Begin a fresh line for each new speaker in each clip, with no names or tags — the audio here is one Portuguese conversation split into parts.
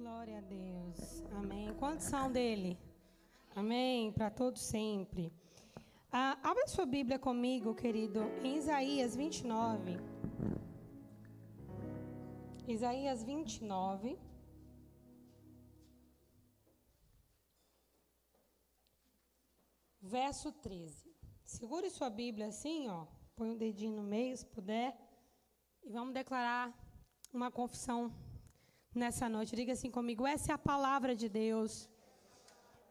Glória a Deus. Amém. Quantos são dele? Amém. Para todos sempre. Ah, abra sua Bíblia comigo, querido, em Isaías 29. Isaías 29. Verso 13. Segure sua Bíblia assim, ó. Põe o um dedinho no meio, se puder. E vamos declarar uma confissão nessa noite. Diga assim comigo: essa é a palavra de Deus.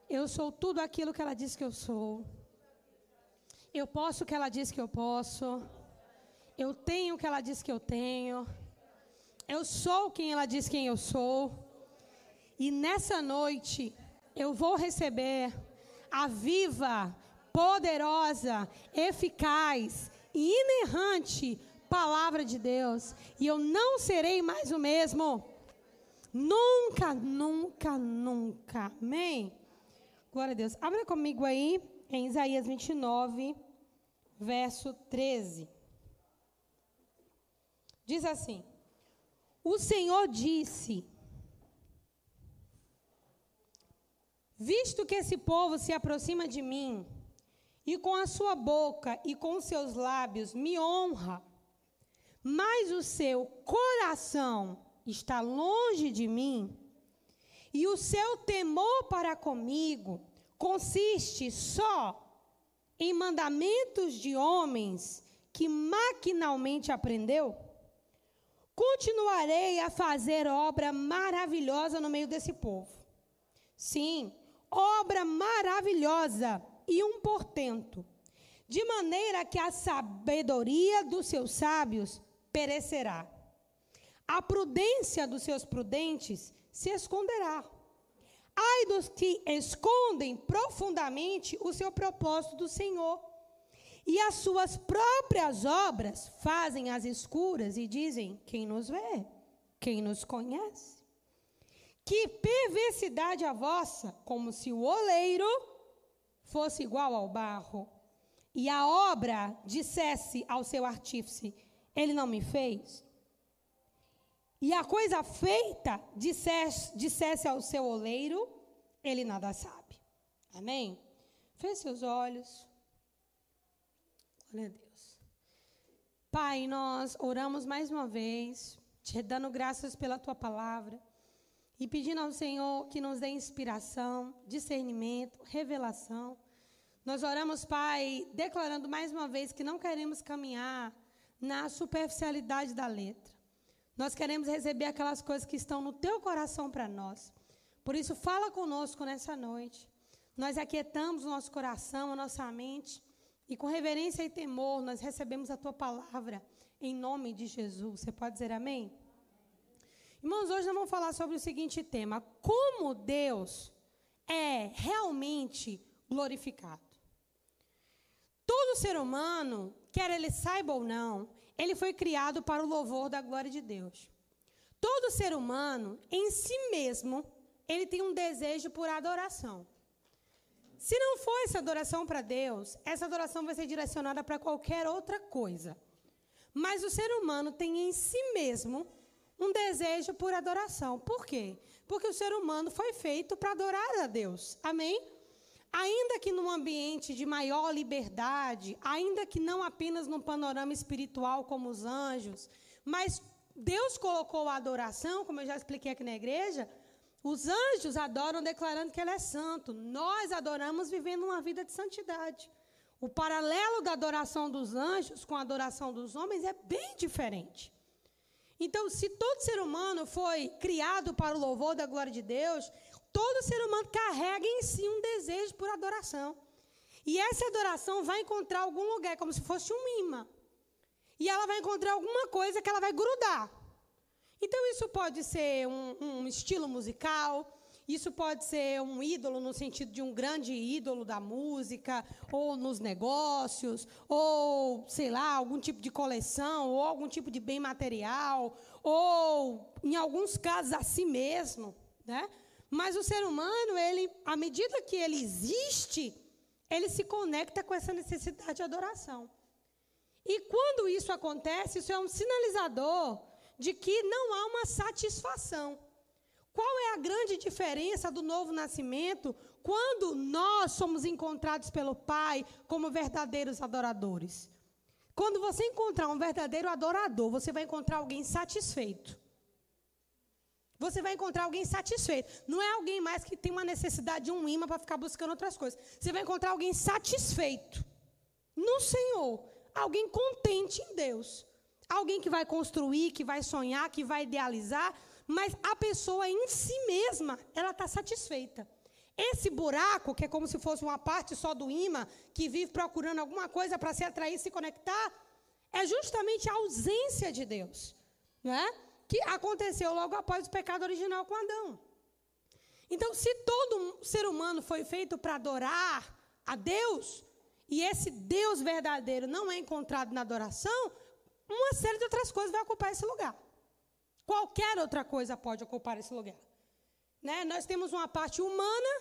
Eu sou tudo aquilo que ela diz que eu sou. Eu posso o que ela diz que eu posso. Eu tenho o que ela diz que eu tenho. Eu sou quem ela diz quem eu sou. E nessa noite eu vou receber a viva, poderosa, eficaz e inerrante palavra de Deus. E eu não serei mais o mesmo. Nunca, nunca, nunca. Amém? Glória a Deus. Abra comigo aí em Isaías 29, verso 13. Diz assim: O Senhor disse: Visto que esse povo se aproxima de mim, e com a sua boca e com seus lábios me honra, mas o seu coração está longe de mim, e o seu temor para comigo consiste só em mandamentos de homens que maquinalmente aprendeu, continuarei a fazer obra maravilhosa no meio desse povo. Sim, obra maravilhosa e um portento, de maneira que a sabedoria dos seus sábios perecerá a prudência dos seus prudentes se esconderá. Ai dos que escondem profundamente o seu propósito do Senhor. E as suas próprias obras fazem as escuras e dizem: Quem nos vê? Quem nos conhece? Que perversidade a vossa, como se o oleiro fosse igual ao barro, e a obra dissesse ao seu artífice: Ele não me fez? E a coisa feita dissesse, dissesse ao seu oleiro, ele nada sabe. Amém? Feche seus olhos. Glória a Deus. Pai, nós oramos mais uma vez, te dando graças pela tua palavra e pedindo ao Senhor que nos dê inspiração, discernimento, revelação. Nós oramos, Pai, declarando mais uma vez que não queremos caminhar na superficialidade da letra. Nós queremos receber aquelas coisas que estão no teu coração para nós. Por isso, fala conosco nessa noite. Nós aquietamos o nosso coração, a nossa mente, e com reverência e temor nós recebemos a tua palavra em nome de Jesus. Você pode dizer amém? Irmãos, hoje nós vamos falar sobre o seguinte tema: como Deus é realmente glorificado. Todo ser humano, quer ele saiba ou não, ele foi criado para o louvor da glória de Deus. Todo ser humano, em si mesmo, ele tem um desejo por adoração. Se não for essa adoração para Deus, essa adoração vai ser direcionada para qualquer outra coisa. Mas o ser humano tem em si mesmo um desejo por adoração. Por quê? Porque o ser humano foi feito para adorar a Deus. Amém? Ainda que num ambiente de maior liberdade, ainda que não apenas num panorama espiritual como os anjos, mas Deus colocou a adoração, como eu já expliquei aqui na igreja, os anjos adoram declarando que Ele é santo. Nós adoramos vivendo uma vida de santidade. O paralelo da adoração dos anjos com a adoração dos homens é bem diferente. Então, se todo ser humano foi criado para o louvor da glória de Deus, todo ser humano carrega em si um desejo por adoração. E essa adoração vai encontrar algum lugar, como se fosse um imã. E ela vai encontrar alguma coisa que ela vai grudar. Então, isso pode ser um, um estilo musical, isso pode ser um ídolo no sentido de um grande ídolo da música, ou nos negócios, ou, sei lá, algum tipo de coleção, ou algum tipo de bem material, ou, em alguns casos, a si mesmo, né? Mas o ser humano, ele, à medida que ele existe, ele se conecta com essa necessidade de adoração. E quando isso acontece, isso é um sinalizador de que não há uma satisfação. Qual é a grande diferença do novo nascimento quando nós somos encontrados pelo Pai como verdadeiros adoradores. Quando você encontrar um verdadeiro adorador, você vai encontrar alguém satisfeito. Você vai encontrar alguém satisfeito. Não é alguém mais que tem uma necessidade de um imã para ficar buscando outras coisas. Você vai encontrar alguém satisfeito no Senhor. Alguém contente em Deus. Alguém que vai construir, que vai sonhar, que vai idealizar. Mas a pessoa em si mesma, ela está satisfeita. Esse buraco, que é como se fosse uma parte só do imã, que vive procurando alguma coisa para se atrair, se conectar, é justamente a ausência de Deus. Não é? Que aconteceu logo após o pecado original com Adão. Então, se todo ser humano foi feito para adorar a Deus, e esse Deus verdadeiro não é encontrado na adoração, uma série de outras coisas vai ocupar esse lugar. Qualquer outra coisa pode ocupar esse lugar. Né? Nós temos uma parte humana,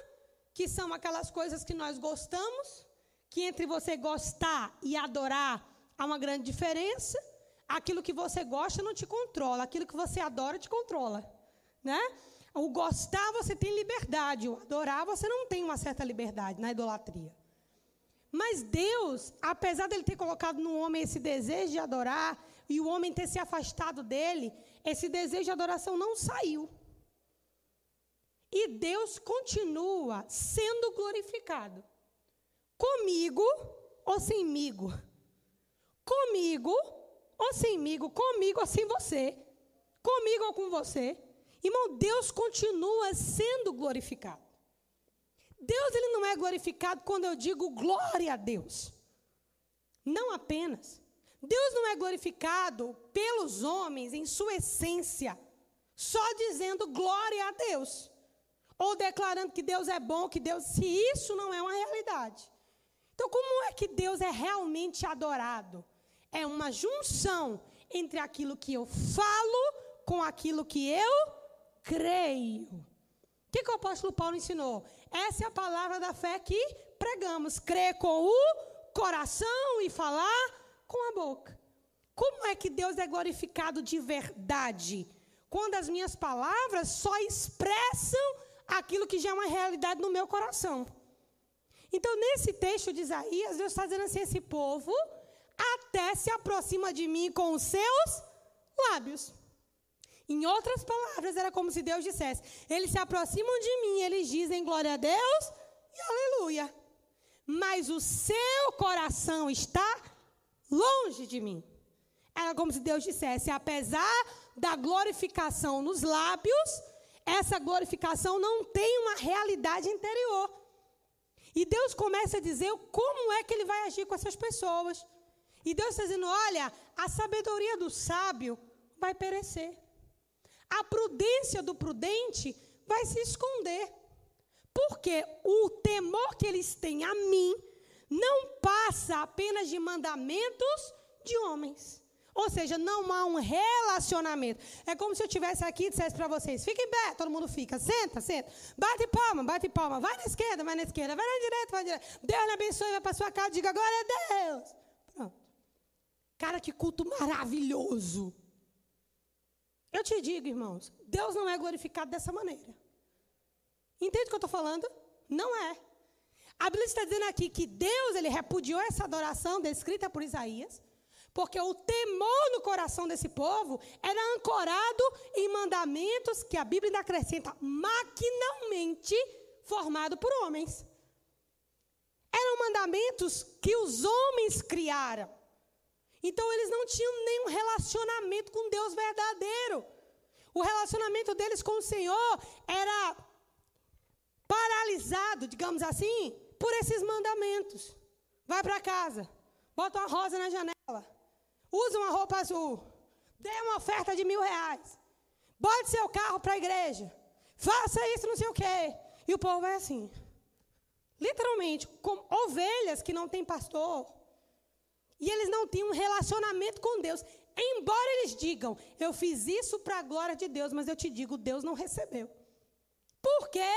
que são aquelas coisas que nós gostamos, que entre você gostar e adorar há uma grande diferença aquilo que você gosta não te controla, aquilo que você adora te controla, né? O gostar você tem liberdade, o adorar você não tem uma certa liberdade na idolatria. Mas Deus, apesar dele ter colocado no homem esse desejo de adorar e o homem ter se afastado dele, esse desejo de adoração não saiu. E Deus continua sendo glorificado. Comigo ou semigo? Comigo ou semigo, comigo ou sem você, comigo ou com você. Irmão, Deus continua sendo glorificado. Deus ele não é glorificado quando eu digo glória a Deus. Não apenas. Deus não é glorificado pelos homens em sua essência, só dizendo glória a Deus. Ou declarando que Deus é bom, que Deus, se isso não é uma realidade. Então, como é que Deus é realmente adorado? É uma junção entre aquilo que eu falo com aquilo que eu creio. O que, que o apóstolo Paulo ensinou? Essa é a palavra da fé que pregamos: crer com o coração e falar com a boca. Como é que Deus é glorificado de verdade? Quando as minhas palavras só expressam aquilo que já é uma realidade no meu coração. Então, nesse texto de Isaías, Deus está dizendo assim: esse povo até se aproxima de mim com os seus lábios. Em outras palavras, era como se Deus dissesse: Eles se aproximam de mim, eles dizem glória a Deus e aleluia. Mas o seu coração está longe de mim. Era como se Deus dissesse: apesar da glorificação nos lábios, essa glorificação não tem uma realidade interior. E Deus começa a dizer como é que ele vai agir com essas pessoas. E Deus está dizendo: olha, a sabedoria do sábio vai perecer. A prudência do prudente vai se esconder. Porque o temor que eles têm a mim não passa apenas de mandamentos de homens. Ou seja, não há um relacionamento. É como se eu estivesse aqui e dissesse para vocês: fiquem em pé, todo mundo fica, senta, senta, bate palma, bate palma, vai na esquerda, vai na esquerda, vai na direita, vai na direita. Deus lhe abençoe, vai para sua casa, diga glória a Deus. Cara, que culto maravilhoso. Eu te digo, irmãos, Deus não é glorificado dessa maneira. Entende o que eu estou falando? Não é. A Bíblia está dizendo aqui que Deus ele repudiou essa adoração descrita por Isaías, porque o temor no coração desse povo era ancorado em mandamentos que a Bíblia ainda acrescenta maquinalmente formado por homens. Eram mandamentos que os homens criaram. Então eles não tinham nenhum relacionamento com Deus verdadeiro. O relacionamento deles com o Senhor era paralisado, digamos assim, por esses mandamentos. Vai para casa, bota uma rosa na janela, usa uma roupa azul, dê uma oferta de mil reais, bote seu carro para a igreja, faça isso, não sei o quê. E o povo vai assim. Literalmente, como ovelhas que não têm pastor, e eles não tinham um relacionamento com Deus. Embora eles digam, eu fiz isso para a glória de Deus, mas eu te digo, Deus não recebeu. Por quê?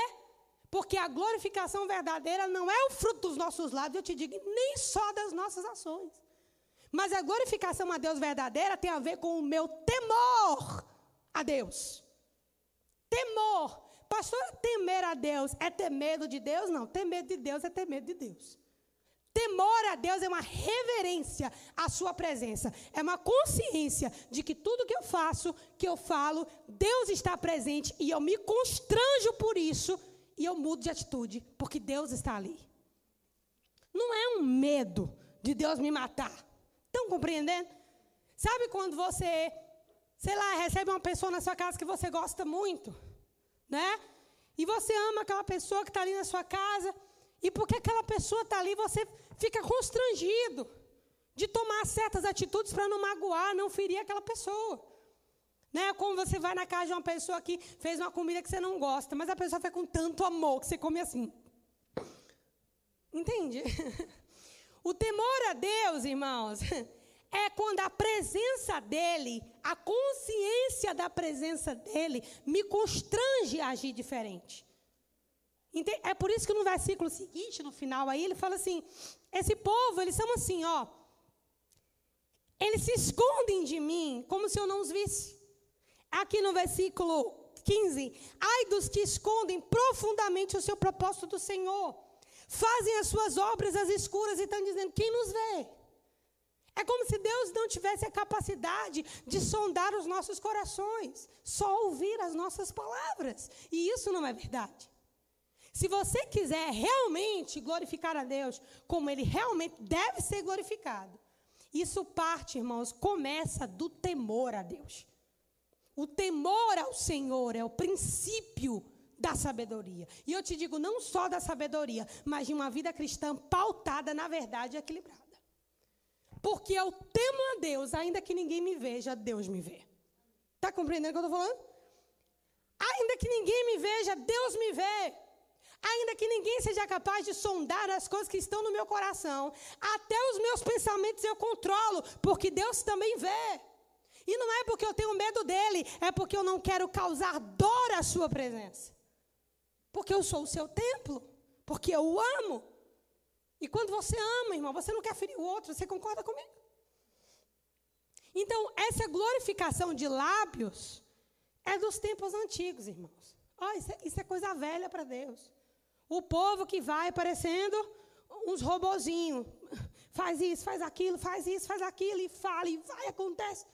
Porque a glorificação verdadeira não é o fruto dos nossos lábios, eu te digo, nem só das nossas ações. Mas a glorificação a Deus verdadeira tem a ver com o meu temor a Deus. Temor. Pastora, temer a Deus é ter medo de Deus? Não, ter medo de Deus é ter medo de Deus. Temor a Deus é uma reverência à sua presença. É uma consciência de que tudo que eu faço, que eu falo, Deus está presente e eu me constranjo por isso e eu mudo de atitude, porque Deus está ali. Não é um medo de Deus me matar. Estão compreendendo? Sabe quando você, sei lá, recebe uma pessoa na sua casa que você gosta muito, né? E você ama aquela pessoa que está ali na sua casa, e porque aquela pessoa está ali, você fica constrangido de tomar certas atitudes para não magoar, não ferir aquela pessoa. Né? Como você vai na casa de uma pessoa que fez uma comida que você não gosta, mas a pessoa fez com tanto amor que você come assim. Entende? O temor a Deus, irmãos, é quando a presença dele, a consciência da presença dele, me constrange a agir diferente. É por isso que no versículo seguinte, no final aí, ele fala assim: esse povo, eles são assim, ó. Eles se escondem de mim como se eu não os visse. Aqui no versículo 15: ai dos que escondem profundamente o seu propósito do Senhor, fazem as suas obras às escuras e estão dizendo: quem nos vê? É como se Deus não tivesse a capacidade de sondar os nossos corações, só ouvir as nossas palavras. E isso não é verdade. Se você quiser realmente glorificar a Deus como ele realmente deve ser glorificado, isso parte, irmãos, começa do temor a Deus. O temor ao Senhor é o princípio da sabedoria. E eu te digo, não só da sabedoria, mas de uma vida cristã pautada na verdade e equilibrada. Porque eu temo a Deus, ainda que ninguém me veja, Deus me vê. Está compreendendo o que eu estou falando? Ainda que ninguém me veja, Deus me vê. Ainda que ninguém seja capaz de sondar as coisas que estão no meu coração, até os meus pensamentos eu controlo, porque Deus também vê. E não é porque eu tenho medo dele, é porque eu não quero causar dor à sua presença. Porque eu sou o seu templo, porque eu o amo. E quando você ama, irmão, você não quer ferir o outro, você concorda comigo? Então, essa glorificação de lábios é dos tempos antigos, irmãos. Oh, isso, é, isso é coisa velha para Deus. O povo que vai parecendo uns robozinhos. Faz isso, faz aquilo, faz isso, faz aquilo, e fala, e vai, acontece.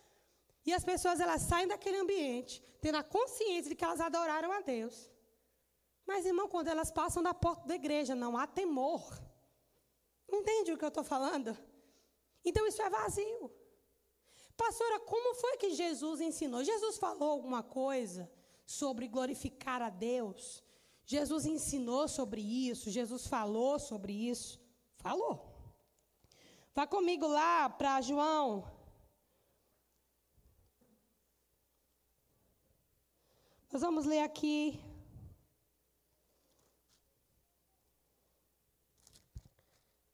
E as pessoas, elas saem daquele ambiente, tendo a consciência de que elas adoraram a Deus. Mas, irmão, quando elas passam da porta da igreja, não há temor. Entende o que eu estou falando? Então, isso é vazio. Pastora, como foi que Jesus ensinou? Jesus falou alguma coisa sobre glorificar a Deus? Jesus ensinou sobre isso, Jesus falou sobre isso. Falou. Vá comigo lá para João. Nós vamos ler aqui.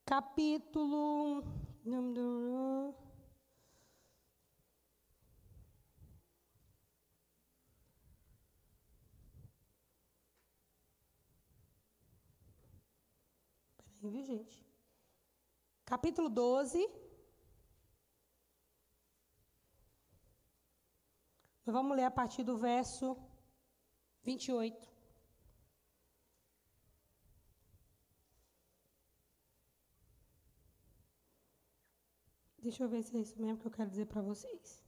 Capítulo. Viu, gente? Capítulo 12. Nós vamos ler a partir do verso 28. Deixa eu ver se é isso mesmo que eu quero dizer para vocês.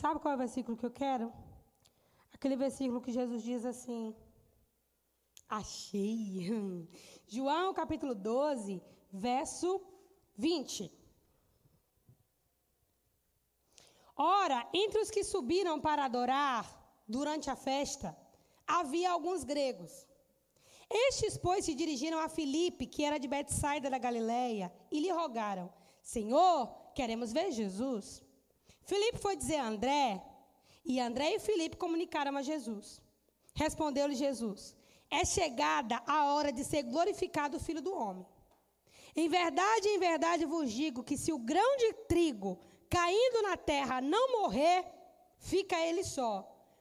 Sabe qual é o versículo que eu quero? Aquele versículo que Jesus diz assim: Achei. João capítulo 12, verso 20. Ora, entre os que subiram para adorar durante a festa, havia alguns gregos. Estes, pois, se dirigiram a Filipe, que era de Betsaida da Galileia, e lhe rogaram: Senhor, queremos ver Jesus. Filipe foi dizer a André, e André e Filipe comunicaram a Jesus. Respondeu-lhe Jesus: é chegada a hora de ser glorificado o Filho do Homem. Em verdade, em verdade vos digo que se o grão de trigo caindo na terra não morrer, fica ele só.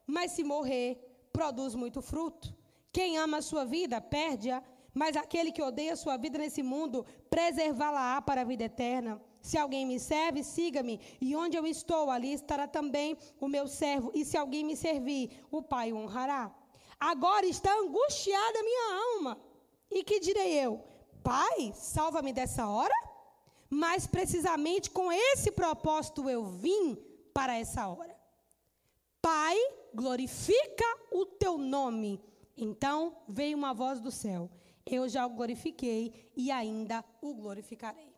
Mas se morrer, produz muito fruto. Quem ama a sua vida, perde-a. Mas aquele que odeia a sua vida nesse mundo, preservá-la-á para a vida eterna. Se alguém me serve, siga-me. E onde eu estou, ali estará também o meu servo. E se alguém me servir, o Pai o honrará. Agora está angustiada a minha alma. E que direi eu? Pai, salva-me dessa hora? Mas precisamente com esse propósito eu vim para essa hora. Pai, glorifica o teu nome. Então veio uma voz do céu: Eu já o glorifiquei e ainda o glorificarei.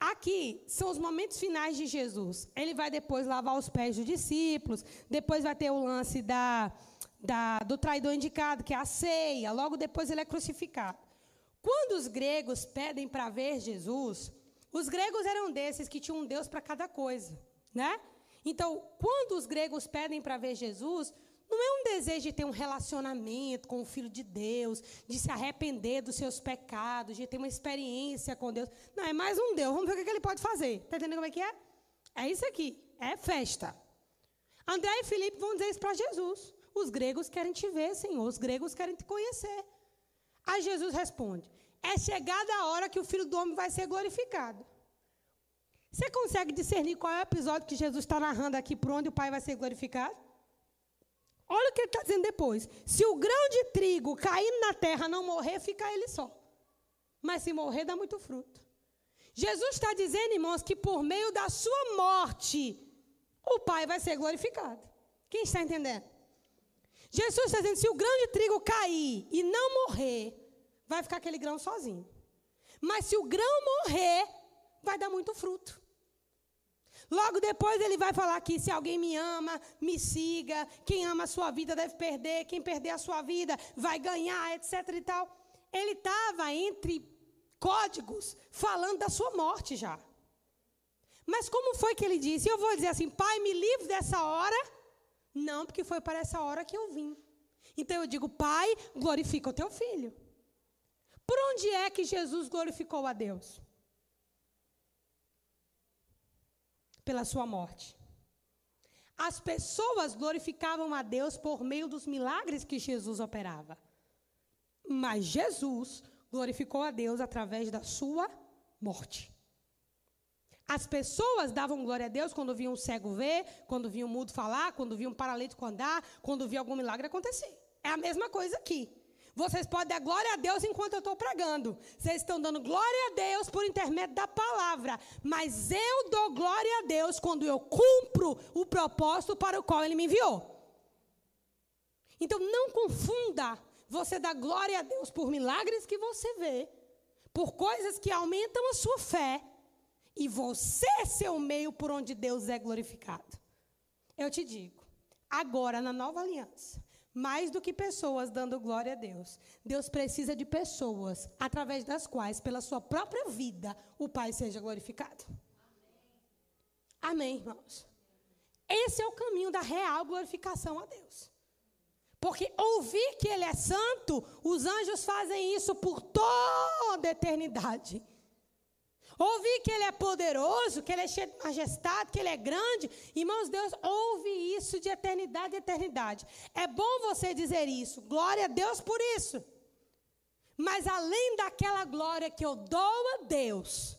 Aqui são os momentos finais de Jesus. Ele vai depois lavar os pés dos discípulos, depois vai ter o lance da, da, do traidor indicado, que é a ceia, logo depois ele é crucificado. Quando os gregos pedem para ver Jesus, os gregos eram desses que tinham um Deus para cada coisa, né? Então, quando os gregos pedem para ver Jesus, não é um desejo de ter um relacionamento com o Filho de Deus, de se arrepender dos seus pecados, de ter uma experiência com Deus. Não, é mais um Deus. Vamos ver o que ele pode fazer. Está entendendo como é que é? É isso aqui. É festa. André e Felipe vão dizer isso para Jesus. Os gregos querem te ver, Senhor. Os gregos querem te conhecer. Aí Jesus responde: É chegada a hora que o Filho do Homem vai ser glorificado. Você consegue discernir qual é o episódio que Jesus está narrando aqui por onde o Pai vai ser glorificado? Olha o que ele está dizendo depois. Se o grão de trigo caindo na terra não morrer, fica ele só. Mas se morrer, dá muito fruto. Jesus está dizendo, irmãos, que por meio da sua morte, o Pai vai ser glorificado. Quem está entendendo? Jesus está dizendo: se o grão de trigo cair e não morrer, vai ficar aquele grão sozinho. Mas se o grão morrer, vai dar muito fruto. Logo depois ele vai falar que se alguém me ama, me siga. Quem ama a sua vida deve perder. Quem perder a sua vida vai ganhar, etc. e tal. Ele estava entre códigos falando da sua morte já. Mas como foi que ele disse? Eu vou dizer assim: Pai, me livre dessa hora. Não, porque foi para essa hora que eu vim. Então eu digo: Pai, glorifica o teu filho. Por onde é que Jesus glorificou a Deus? pela sua morte. As pessoas glorificavam a Deus por meio dos milagres que Jesus operava. Mas Jesus glorificou a Deus através da sua morte. As pessoas davam glória a Deus quando viam um cego ver, quando viam um mudo falar, quando viam um paralítico andar, quando viam algum milagre acontecer. É a mesma coisa aqui. Vocês podem dar glória a Deus enquanto eu estou pregando. Vocês estão dando glória a Deus por intermédio da palavra. Mas eu dou glória a Deus quando eu cumpro o propósito para o qual Ele me enviou. Então não confunda você dar glória a Deus por milagres que você vê, por coisas que aumentam a sua fé, e você ser o meio por onde Deus é glorificado. Eu te digo, agora na nova aliança, mais do que pessoas dando glória a Deus. Deus precisa de pessoas através das quais, pela sua própria vida, o Pai seja glorificado. Amém, irmãos? Esse é o caminho da real glorificação a Deus. Porque ouvir que Ele é santo, os anjos fazem isso por toda a eternidade. Ouvir que Ele é poderoso, que Ele é cheio de majestade, que Ele é grande. Irmãos, Deus ouve isso de eternidade a eternidade. É bom você dizer isso. Glória a Deus por isso. Mas além daquela glória que eu dou a Deus,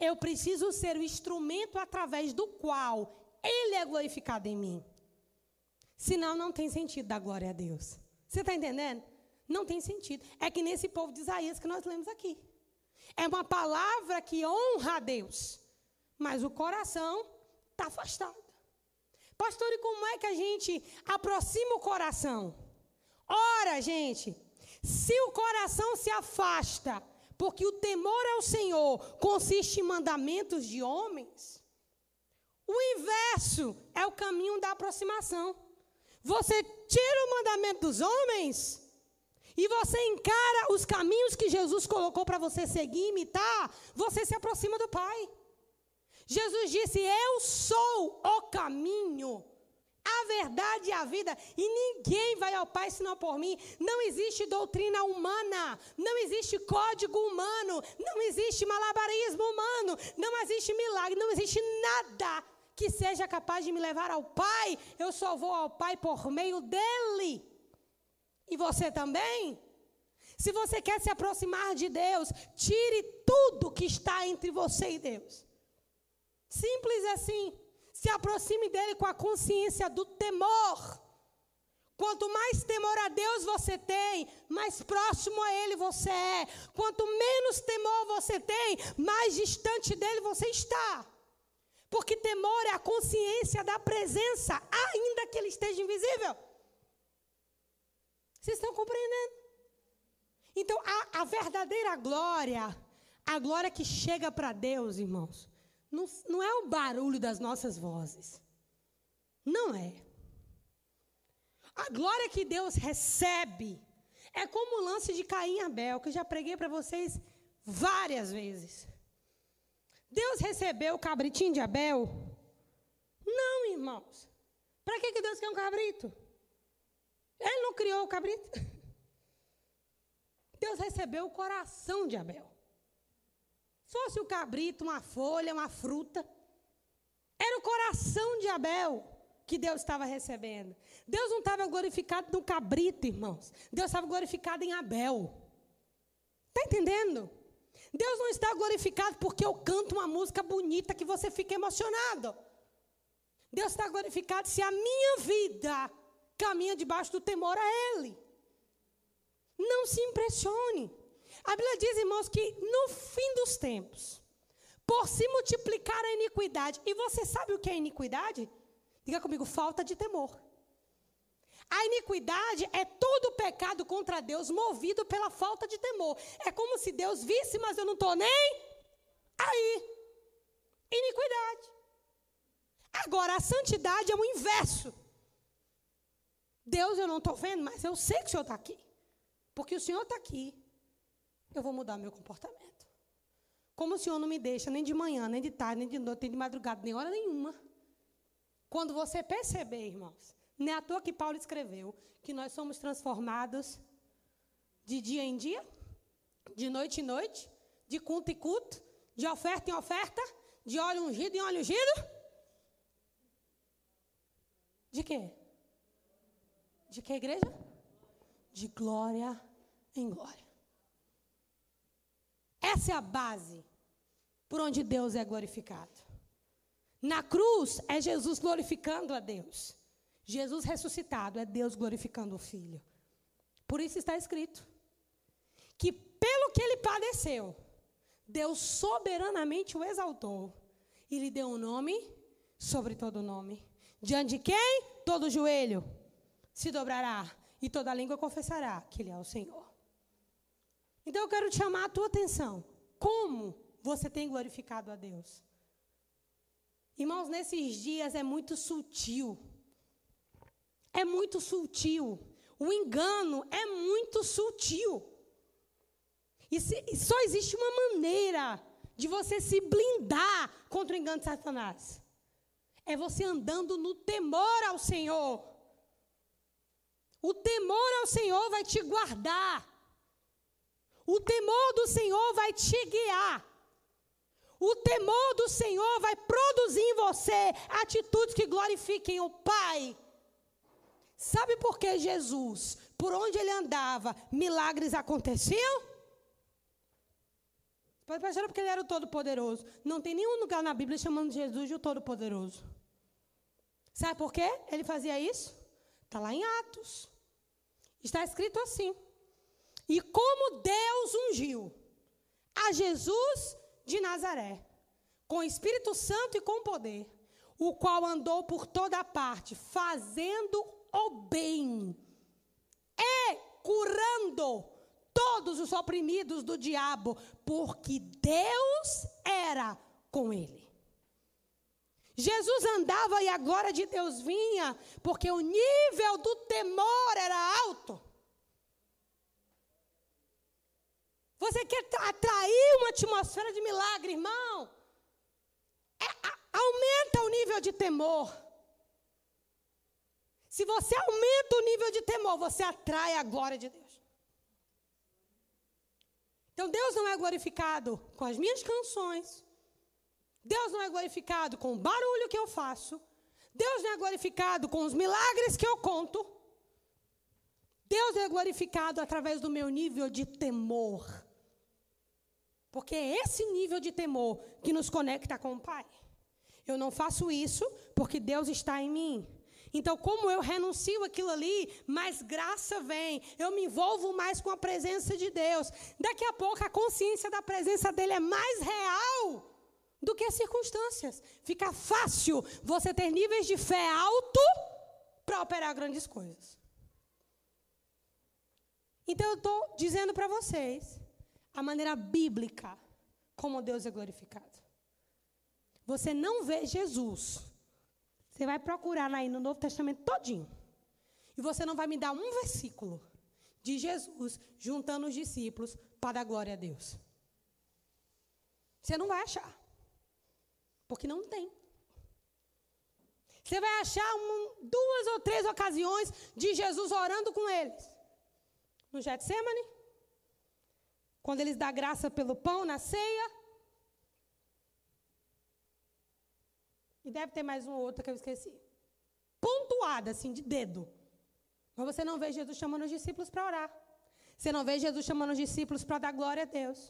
eu preciso ser o instrumento através do qual Ele é glorificado em mim. Senão, não tem sentido dar glória a Deus. Você está entendendo? Não tem sentido. É que nesse povo de Isaías que nós lemos aqui. É uma palavra que honra a Deus, mas o coração está afastado. Pastor, e como é que a gente aproxima o coração? Ora, gente, se o coração se afasta, porque o temor ao Senhor consiste em mandamentos de homens, o inverso é o caminho da aproximação. Você tira o mandamento dos homens e você encara os caminhos que Jesus colocou para você seguir e imitar, você se aproxima do Pai. Jesus disse: Eu sou o caminho, a verdade e a vida, e ninguém vai ao Pai senão por mim. Não existe doutrina humana, não existe código humano, não existe malabarismo humano, não existe milagre, não existe nada que seja capaz de me levar ao Pai. Eu só vou ao Pai por meio dele. E você também? Se você quer se aproximar de Deus, tire tudo que está entre você e Deus. Simples assim. Se aproxime dele com a consciência do temor. Quanto mais temor a Deus você tem, mais próximo a Ele você é. Quanto menos temor você tem, mais distante dele você está. Porque temor é a consciência da presença, ainda que ele esteja invisível. Vocês estão compreendendo? Então, a, a verdadeira glória, a glória que chega para Deus, irmãos, não, não é o barulho das nossas vozes. Não é. A glória que Deus recebe é como o lance de Caim e Abel, que eu já preguei para vocês várias vezes. Deus recebeu o cabritinho de Abel? Não, irmãos. Para que, que Deus quer um cabrito? Ele não criou o cabrito. Deus recebeu o coração de Abel. Se fosse o cabrito, uma folha, uma fruta, era o coração de Abel que Deus estava recebendo. Deus não estava glorificado no cabrito, irmãos. Deus estava glorificado em Abel. Está entendendo? Deus não está glorificado porque eu canto uma música bonita que você fica emocionado. Deus está glorificado se a minha vida caminha debaixo do temor a Ele. Não se impressione. A Bíblia diz, irmãos, que no fim dos tempos, por se multiplicar a iniquidade, e você sabe o que é iniquidade? Diga comigo, falta de temor. A iniquidade é todo pecado contra Deus movido pela falta de temor. É como se Deus visse, mas eu não estou nem aí. Iniquidade. Agora, a santidade é o inverso. Deus, eu não estou vendo, mas eu sei que o Senhor está aqui. Porque o Senhor está aqui. Eu vou mudar meu comportamento. Como o Senhor não me deixa nem de manhã, nem de tarde, nem de noite, nem de madrugada, nem hora nenhuma. Quando você perceber, irmãos, não é à toa que Paulo escreveu que nós somos transformados de dia em dia, de noite em noite, de culto em culto, de oferta em oferta, de óleo ungido em óleo ungido. De quê? De que igreja? De glória em glória. Essa é a base por onde Deus é glorificado. Na cruz é Jesus glorificando a Deus. Jesus ressuscitado é Deus glorificando o Filho. Por isso está escrito que pelo que ele padeceu, Deus soberanamente o exaltou e lhe deu um nome sobre todo nome. Diante de quem? Todo joelho se dobrará e toda língua confessará que ele é o Senhor. Então eu quero chamar a tua atenção. Como você tem glorificado a Deus? Irmãos, nesses dias é muito sutil. É muito sutil. O engano é muito sutil. E, se, e só existe uma maneira de você se blindar contra o engano de Satanás. É você andando no temor ao Senhor. O temor ao Senhor vai te guardar. O temor do Senhor vai te guiar. O temor do Senhor vai produzir em você atitudes que glorifiquem o Pai. Sabe por que Jesus, por onde ele andava, milagres aconteciam? Pode pensar porque ele era o Todo-Poderoso. Não tem nenhum lugar na Bíblia chamando Jesus de o Todo-Poderoso. Sabe por que ele fazia isso? Está lá em Atos. Está escrito assim. E como Deus ungiu a Jesus de Nazaré, com Espírito Santo e com poder, o qual andou por toda parte, fazendo o bem e curando todos os oprimidos do diabo, porque Deus era com ele. Jesus andava e a glória de Deus vinha, porque o nível do temor era alto. Você quer atrair uma atmosfera de milagre, irmão? É, a, aumenta o nível de temor. Se você aumenta o nível de temor, você atrai a glória de Deus. Então Deus não é glorificado com as minhas canções. Deus não é glorificado com o barulho que eu faço. Deus não é glorificado com os milagres que eu conto. Deus é glorificado através do meu nível de temor. Porque é esse nível de temor que nos conecta com o Pai. Eu não faço isso porque Deus está em mim. Então, como eu renuncio aquilo ali, mais graça vem. Eu me envolvo mais com a presença de Deus. Daqui a pouco a consciência da presença dele é mais real do que as circunstâncias. Fica fácil você ter níveis de fé alto para operar grandes coisas. Então eu estou dizendo para vocês a maneira bíblica como Deus é glorificado. Você não vê Jesus você vai procurar aí no Novo Testamento todinho. E você não vai me dar um versículo de Jesus juntando os discípulos para dar glória a Deus. Você não vai achar. Porque não tem. Você vai achar um, duas ou três ocasiões de Jesus orando com eles. No Getsemane, quando eles dão graça pelo pão na ceia, E deve ter mais um ou outro que eu esqueci. Pontuada, assim, de dedo. Mas você não vê Jesus chamando os discípulos para orar. Você não vê Jesus chamando os discípulos para dar glória a Deus.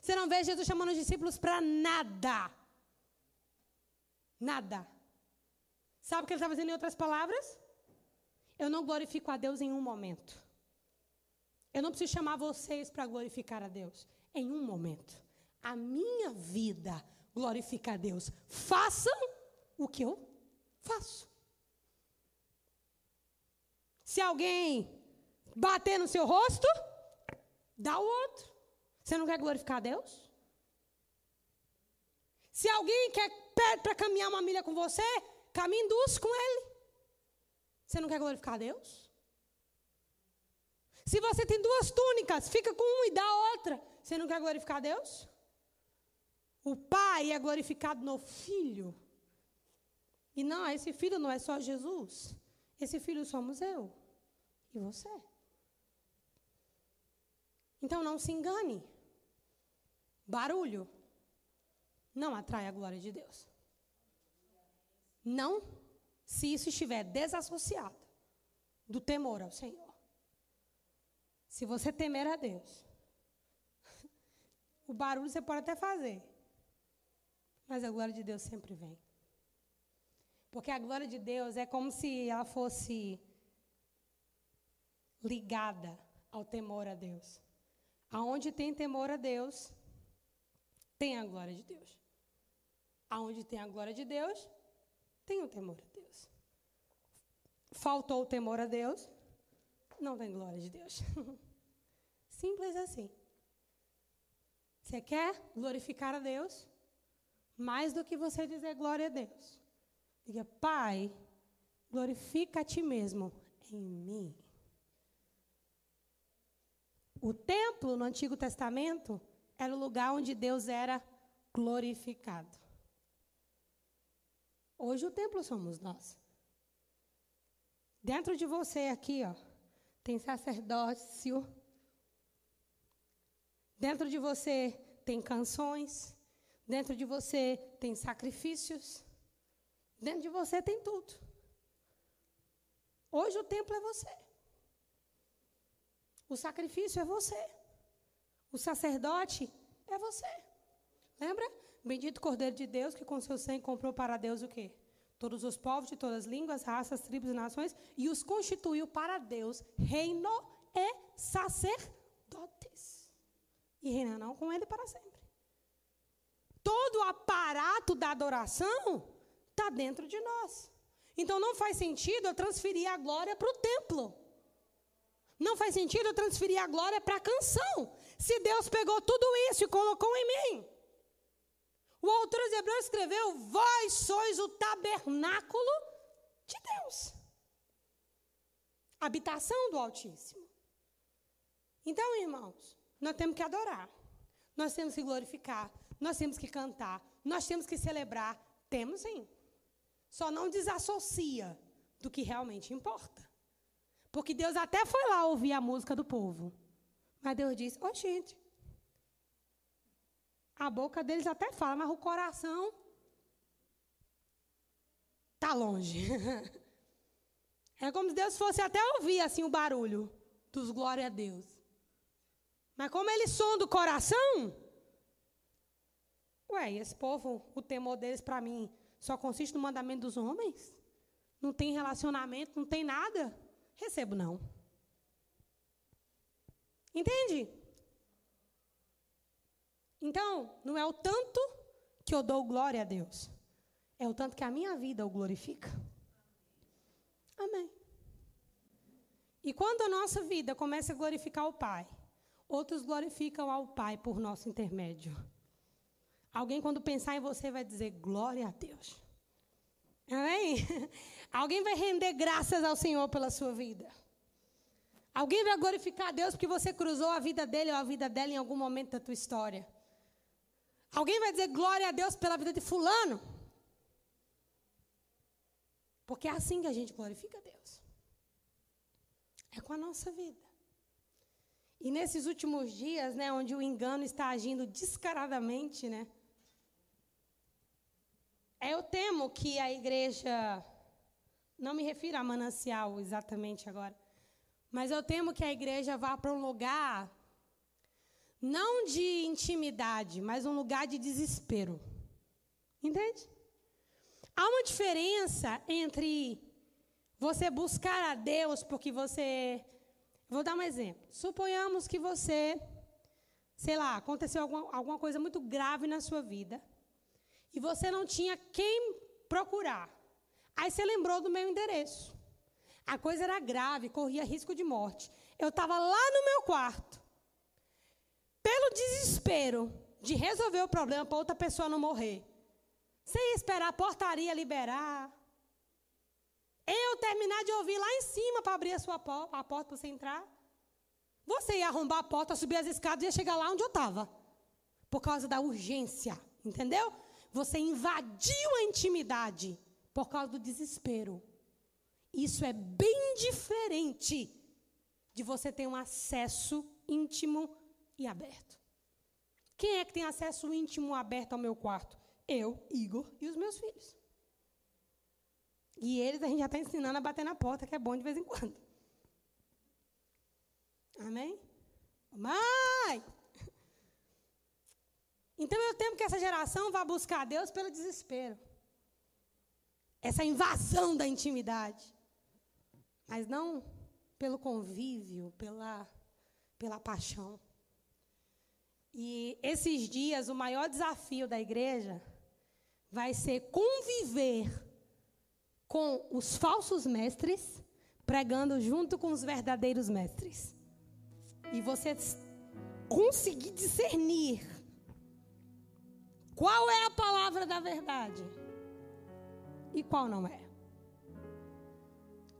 Você não vê Jesus chamando os discípulos para nada. Nada. Sabe o que ele está fazendo em outras palavras? Eu não glorifico a Deus em um momento. Eu não preciso chamar vocês para glorificar a Deus em um momento. A minha vida glorifica a Deus. Façam o que eu faço. Se alguém bater no seu rosto, dá o outro. Você não quer glorificar a Deus? Se alguém quer pede para caminhar uma milha com você, caminhe duas com ele. Você não quer glorificar a Deus? Se você tem duas túnicas, fica com uma e dá outra. Você não quer glorificar a Deus? O Pai é glorificado no Filho. E não, esse filho não é só Jesus. Esse filho somos eu e você. Então não se engane. Barulho não atrai a glória de Deus. Não se isso estiver desassociado do temor ao Senhor. Se você temer a Deus, o barulho você pode até fazer, mas a glória de Deus sempre vem. Porque a glória de Deus é como se ela fosse ligada ao temor a Deus. Aonde tem temor a Deus, tem a glória de Deus. Aonde tem a glória de Deus, tem o temor a Deus. Faltou o temor a Deus, não tem glória de Deus. Simples assim. Você quer glorificar a Deus? Mais do que você dizer glória a Deus. Diga, Pai, glorifica a Ti mesmo em mim. O templo no Antigo Testamento era o lugar onde Deus era glorificado. Hoje o templo somos nós. Dentro de você aqui, ó, tem sacerdócio. Dentro de você tem canções. Dentro de você tem sacrifícios. Dentro de você tem tudo. Hoje o templo é você. O sacrifício é você. O sacerdote é você. Lembra? Bendito Cordeiro de Deus que com seu sangue comprou para Deus o quê? Todos os povos de todas as línguas, raças, tribos e nações e os constituiu para Deus reino e sacerdotes. E reinarão com ele para sempre. Todo o aparato da adoração está dentro de nós. Então não faz sentido eu transferir a glória para o templo. Não faz sentido eu transferir a glória para a canção. Se Deus pegou tudo isso e colocou em mim. O autor de Hebreus escreveu: Vós sois o tabernáculo de Deus. Habitação do Altíssimo. Então, irmãos, nós temos que adorar. Nós temos que glorificar. Nós temos que cantar. Nós temos que celebrar. Temos sim. Só não desassocia do que realmente importa. Porque Deus até foi lá ouvir a música do povo. Mas Deus disse: Ô, oh, gente, a boca deles até fala, mas o coração está longe. É como se Deus fosse até ouvir assim o barulho. dos glória a Deus. Mas como eles são do coração, ué, esse povo, o temor deles para mim só consiste no mandamento dos homens? Não tem relacionamento, não tem nada? Recebo não. Entende? Então, não é o tanto que eu dou glória a Deus, é o tanto que a minha vida o glorifica. Amém. E quando a nossa vida começa a glorificar o Pai, outros glorificam ao Pai por nosso intermédio. Alguém, quando pensar em você, vai dizer glória a Deus. Amém? Alguém vai render graças ao Senhor pela sua vida. Alguém vai glorificar a Deus porque você cruzou a vida dele ou a vida dela em algum momento da tua história. Alguém vai dizer glória a Deus pela vida de fulano. Porque é assim que a gente glorifica a Deus. É com a nossa vida. E nesses últimos dias, né, onde o engano está agindo descaradamente, né? Eu temo que a igreja, não me refiro a manancial exatamente agora, mas eu temo que a igreja vá para um lugar não de intimidade, mas um lugar de desespero. Entende? Há uma diferença entre você buscar a Deus porque você. Vou dar um exemplo. Suponhamos que você, sei lá, aconteceu alguma, alguma coisa muito grave na sua vida e você não tinha quem procurar. Aí você lembrou do meu endereço. A coisa era grave, corria risco de morte. Eu estava lá no meu quarto. Pelo desespero de resolver o problema para outra pessoa não morrer. Sem esperar a portaria liberar. Eu terminar de ouvir lá em cima para abrir a sua porta, a porta para você entrar. Você ia arrombar a porta, subir as escadas e ia chegar lá onde eu estava. Por causa da urgência. Entendeu? Você invadiu a intimidade por causa do desespero. Isso é bem diferente de você ter um acesso íntimo e aberto. Quem é que tem acesso íntimo aberto ao meu quarto? Eu, Igor e os meus filhos. E eles a gente já está ensinando a bater na porta, que é bom de vez em quando. Amém? Mãe! Então eu temo que essa geração vá buscar Deus pelo desespero. Essa invasão da intimidade mas não pelo convívio, pela, pela paixão. E esses dias, o maior desafio da igreja vai ser conviver com os falsos mestres, pregando junto com os verdadeiros mestres. E você conseguir discernir qual é a palavra da verdade e qual não é.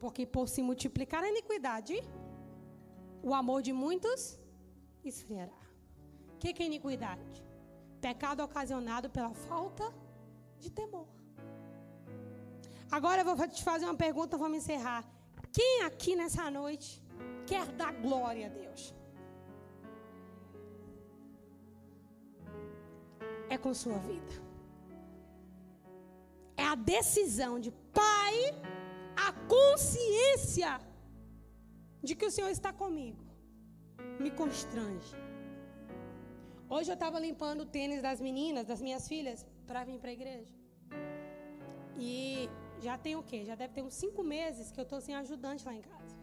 Porque por se multiplicar a iniquidade, o amor de muitos esfriará. O que, que é iniquidade? Pecado ocasionado pela falta de temor. Agora eu vou te fazer uma pergunta, vamos encerrar. Quem aqui nessa noite quer dar glória a Deus? É com sua vida. É a decisão de pai a consciência de que o Senhor está comigo me constrange. Hoje eu estava limpando o tênis das meninas, das minhas filhas, para vir para a igreja. E já tem o quê? Já deve ter uns cinco meses que eu estou sem ajudante lá em casa.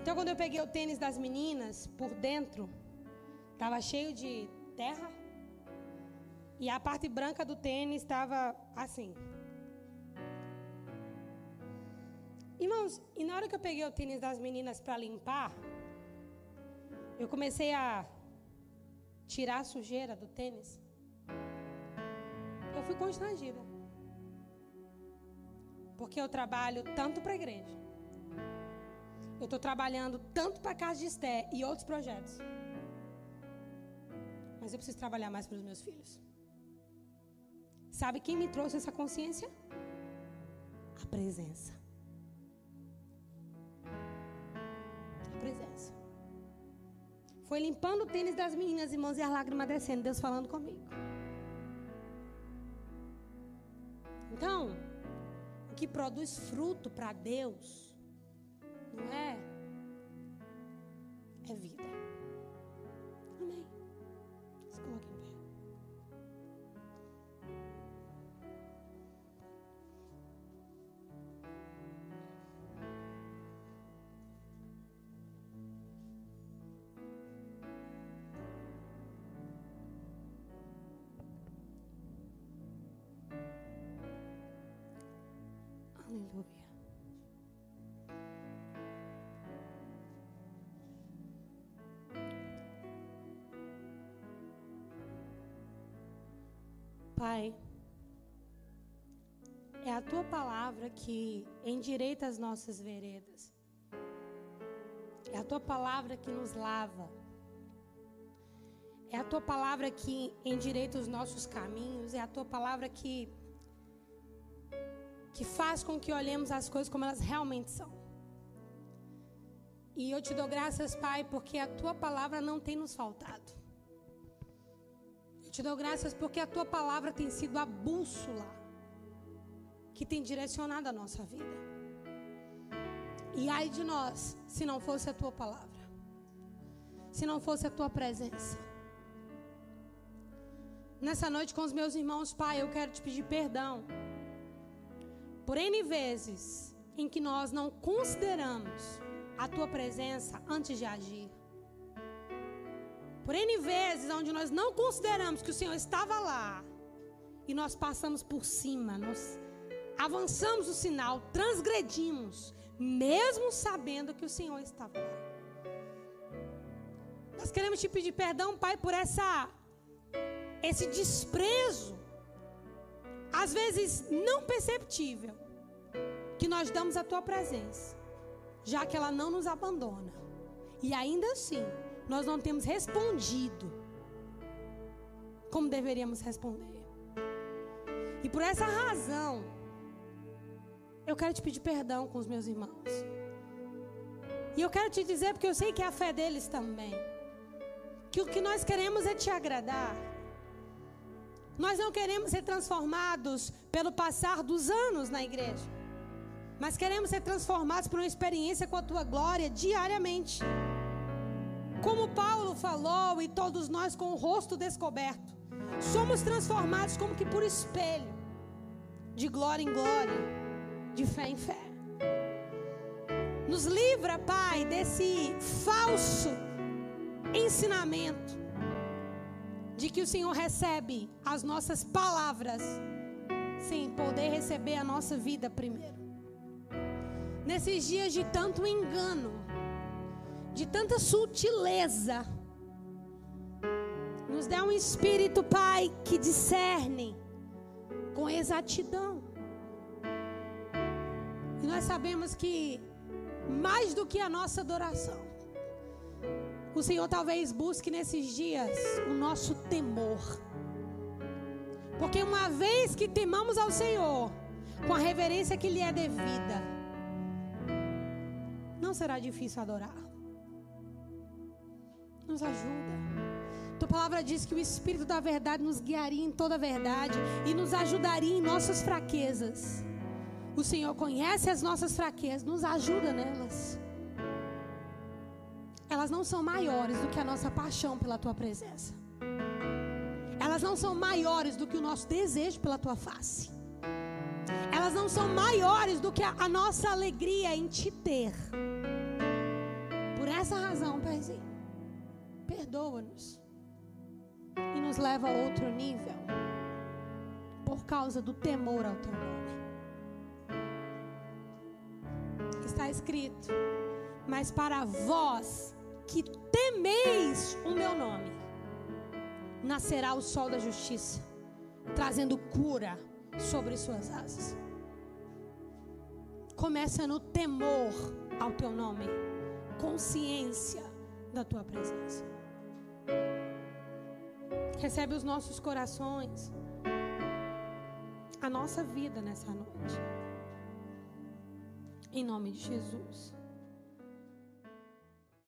Então, quando eu peguei o tênis das meninas, por dentro, estava cheio de terra. E a parte branca do tênis estava assim, Irmãos, e na hora que eu peguei o tênis das meninas para limpar, eu comecei a tirar a sujeira do tênis. Eu fui constrangida. Porque eu trabalho tanto para a igreja. Eu estou trabalhando tanto para a casa de Esté e outros projetos. Mas eu preciso trabalhar mais para os meus filhos. Sabe quem me trouxe essa consciência? A presença. presença. Foi limpando o tênis das meninas, irmãos, e as lágrimas descendo, Deus falando comigo. Então, o que produz fruto para Deus não é é vida. Pai, é a tua palavra que endireita as nossas veredas. É a tua palavra que nos lava. É a tua palavra que endireita os nossos caminhos. É a tua palavra que que faz com que olhemos as coisas como elas realmente são. E eu te dou graças, Pai, porque a tua palavra não tem nos faltado. Te dou graças porque a tua palavra tem sido a bússola que tem direcionado a nossa vida. E ai de nós, se não fosse a tua palavra, se não fosse a tua presença. Nessa noite com os meus irmãos, Pai, eu quero te pedir perdão por N vezes em que nós não consideramos a tua presença antes de agir. Por N vezes onde nós não consideramos que o Senhor estava lá e nós passamos por cima, nós avançamos o sinal, transgredimos, mesmo sabendo que o Senhor estava lá. Nós queremos te pedir perdão, Pai, por essa esse desprezo às vezes não perceptível, que nós damos a tua presença, já que ela não nos abandona. E ainda assim, nós não temos respondido como deveríamos responder. E por essa razão, eu quero te pedir perdão com os meus irmãos. E eu quero te dizer, porque eu sei que é a fé deles também, que o que nós queremos é te agradar. Nós não queremos ser transformados pelo passar dos anos na igreja, mas queremos ser transformados por uma experiência com a tua glória diariamente. Como Paulo falou e todos nós com o rosto descoberto, somos transformados como que por espelho, de glória em glória, de fé em fé. Nos livra, Pai, desse falso ensinamento de que o Senhor recebe as nossas palavras sem poder receber a nossa vida primeiro. Nesses dias de tanto engano, de tanta sutileza, nos dá um espírito, Pai, que discerne com exatidão. E nós sabemos que mais do que a nossa adoração, o Senhor talvez busque nesses dias o nosso temor. Porque uma vez que temamos ao Senhor, com a reverência que lhe é devida, não será difícil adorar. Nos ajuda. Tua palavra diz que o Espírito da verdade nos guiaria em toda a verdade e nos ajudaria em nossas fraquezas. O Senhor conhece as nossas fraquezas, nos ajuda nelas elas não são maiores do que a nossa paixão pela tua presença. Elas não são maiores do que o nosso desejo pela tua face. Elas não são maiores do que a, nossa alegria em te ter. Por essa razão, Paizinho, perdoa-nos e nos leva a outro nível por causa do temor ao teu nome. Está escrito: Mas para vós que temeis o meu nome, nascerá o sol da justiça, trazendo cura sobre suas asas. Começa no temor ao teu nome, consciência da tua presença. Recebe os nossos corações, a nossa vida nessa noite. Em nome de Jesus.